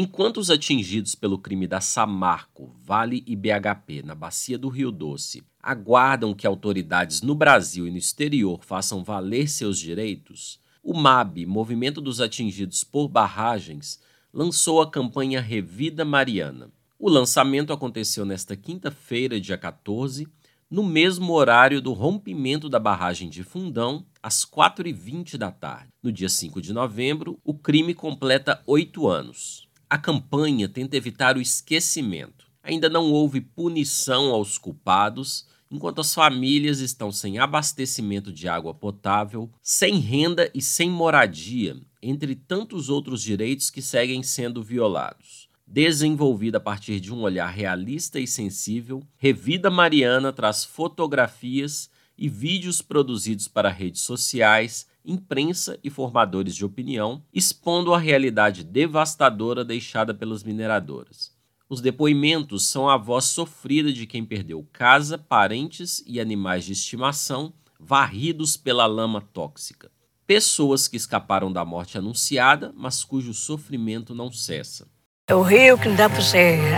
Enquanto os atingidos pelo crime da Samarco, Vale e BHP na bacia do Rio Doce aguardam que autoridades no Brasil e no exterior façam valer seus direitos, o MAB, Movimento dos Atingidos por Barragens, lançou a campanha Revida Mariana. O lançamento aconteceu nesta quinta-feira, dia 14, no mesmo horário do rompimento da barragem de Fundão, às 4h20 da tarde. No dia 5 de novembro, o crime completa oito anos. A campanha tenta evitar o esquecimento. Ainda não houve punição aos culpados, enquanto as famílias estão sem abastecimento de água potável, sem renda e sem moradia, entre tantos outros direitos que seguem sendo violados. Desenvolvida a partir de um olhar realista e sensível, Revida Mariana traz fotografias e vídeos produzidos para redes sociais imprensa e formadores de opinião, expondo a realidade devastadora deixada pelas mineradoras. Os depoimentos são a voz sofrida de quem perdeu casa, parentes e animais de estimação varridos pela lama tóxica. Pessoas que escaparam da morte anunciada, mas cujo sofrimento não cessa. É o rio que não dá para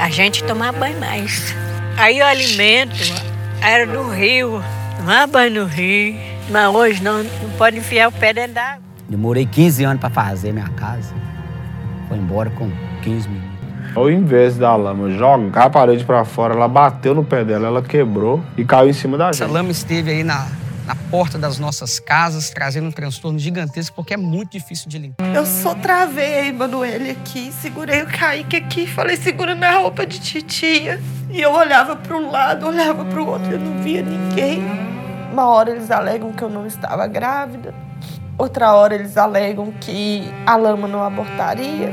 a gente tomar banho mais. Aí o alimento era do rio, tomar banho no rio. Mas hoje não, não pode enfiar o pé dentro d'água. Demorei 15 anos para fazer minha casa. Foi embora com 15 minutos. Ao invés da lama jogar a parede para fora, ela bateu no pé dela, ela quebrou e caiu em cima da gente. Essa lama esteve aí na, na porta das nossas casas, trazendo um transtorno gigantesco, porque é muito difícil de limpar. Eu só travei a Emanuele aqui, segurei o Kaique aqui, falei, segura na roupa de titia. E eu olhava para um lado, olhava para o outro, eu não via ninguém. Uma hora eles alegam que eu não estava grávida, outra hora eles alegam que a lama não abortaria.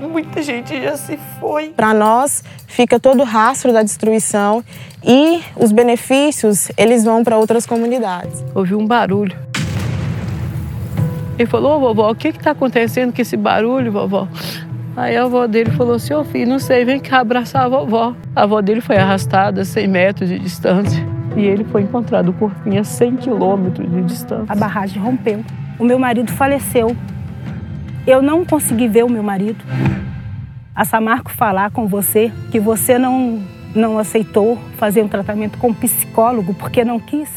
Muita gente já se foi. Para nós, fica todo o rastro da destruição e os benefícios, eles vão para outras comunidades. Ouvi um barulho. Ele falou, oh, vovó, o que está acontecendo com esse barulho, vovó? Aí a avó dele falou assim, ô oh, filho, não sei, vem cá abraçar a vovó. A avó dele foi arrastada a 100 metros de distância e ele foi encontrado o corpinho a 100 quilômetros de distância. A barragem rompeu. O meu marido faleceu. Eu não consegui ver o meu marido. A Samarco falar com você que você não, não aceitou fazer um tratamento com um psicólogo porque não quis.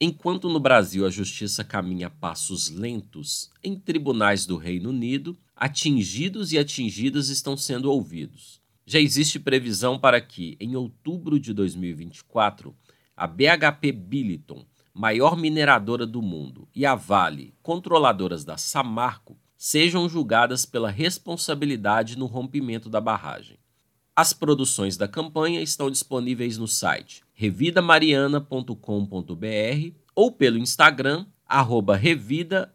Enquanto no Brasil a justiça caminha a passos lentos, em tribunais do Reino Unido, atingidos e atingidas estão sendo ouvidos. Já existe previsão para que, em outubro de 2024, a BHP Billiton, maior mineradora do mundo, e a Vale, controladoras da Samarco, sejam julgadas pela responsabilidade no rompimento da barragem. As produções da campanha estão disponíveis no site revidamariana.com.br ou pelo Instagram, arroba revida,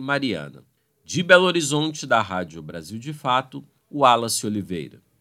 Mariana. De Belo Horizonte, da Rádio Brasil de Fato, Wallace Oliveira.